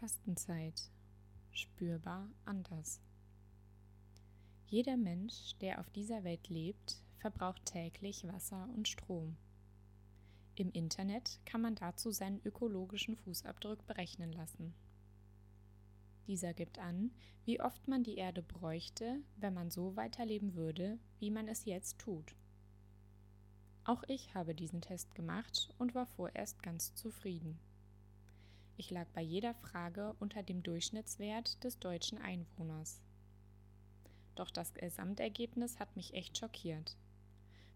Fastenzeit. Spürbar anders. Jeder Mensch, der auf dieser Welt lebt, verbraucht täglich Wasser und Strom. Im Internet kann man dazu seinen ökologischen Fußabdruck berechnen lassen. Dieser gibt an, wie oft man die Erde bräuchte, wenn man so weiterleben würde, wie man es jetzt tut. Auch ich habe diesen Test gemacht und war vorerst ganz zufrieden. Ich lag bei jeder Frage unter dem Durchschnittswert des deutschen Einwohners. Doch das Gesamtergebnis hat mich echt schockiert.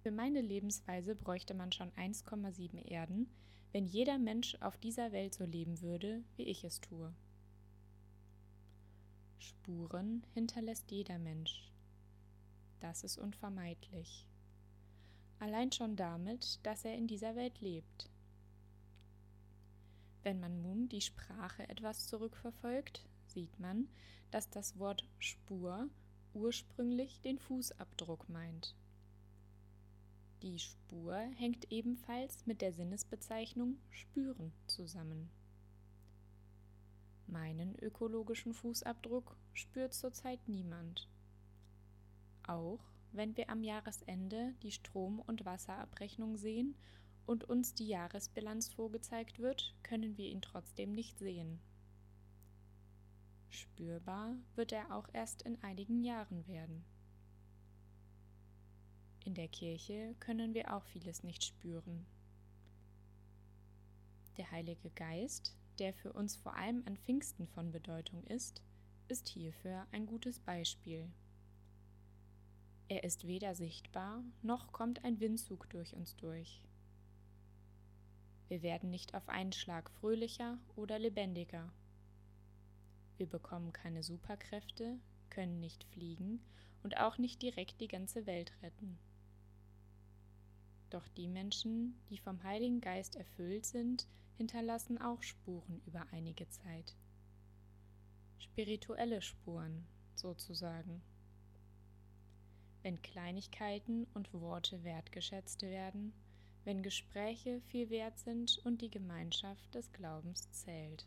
Für meine Lebensweise bräuchte man schon 1,7 Erden, wenn jeder Mensch auf dieser Welt so leben würde, wie ich es tue. Spuren hinterlässt jeder Mensch. Das ist unvermeidlich. Allein schon damit, dass er in dieser Welt lebt. Wenn man nun die Sprache etwas zurückverfolgt, sieht man, dass das Wort Spur ursprünglich den Fußabdruck meint. Die Spur hängt ebenfalls mit der Sinnesbezeichnung spüren zusammen. Meinen ökologischen Fußabdruck spürt zurzeit niemand. Auch wenn wir am Jahresende die Strom- und Wasserabrechnung sehen und uns die Jahresbilanz vorgezeigt wird, können wir ihn trotzdem nicht sehen. Spürbar wird er auch erst in einigen Jahren werden. In der Kirche können wir auch vieles nicht spüren. Der Heilige Geist, der für uns vor allem an Pfingsten von Bedeutung ist, ist hierfür ein gutes Beispiel. Er ist weder sichtbar, noch kommt ein Windzug durch uns durch. Wir werden nicht auf einen Schlag fröhlicher oder lebendiger. Wir bekommen keine Superkräfte, können nicht fliegen und auch nicht direkt die ganze Welt retten. Doch die Menschen, die vom Heiligen Geist erfüllt sind, hinterlassen auch Spuren über einige Zeit. Spirituelle Spuren, sozusagen. Wenn Kleinigkeiten und Worte wertgeschätzt werden, wenn Gespräche viel wert sind und die Gemeinschaft des Glaubens zählt.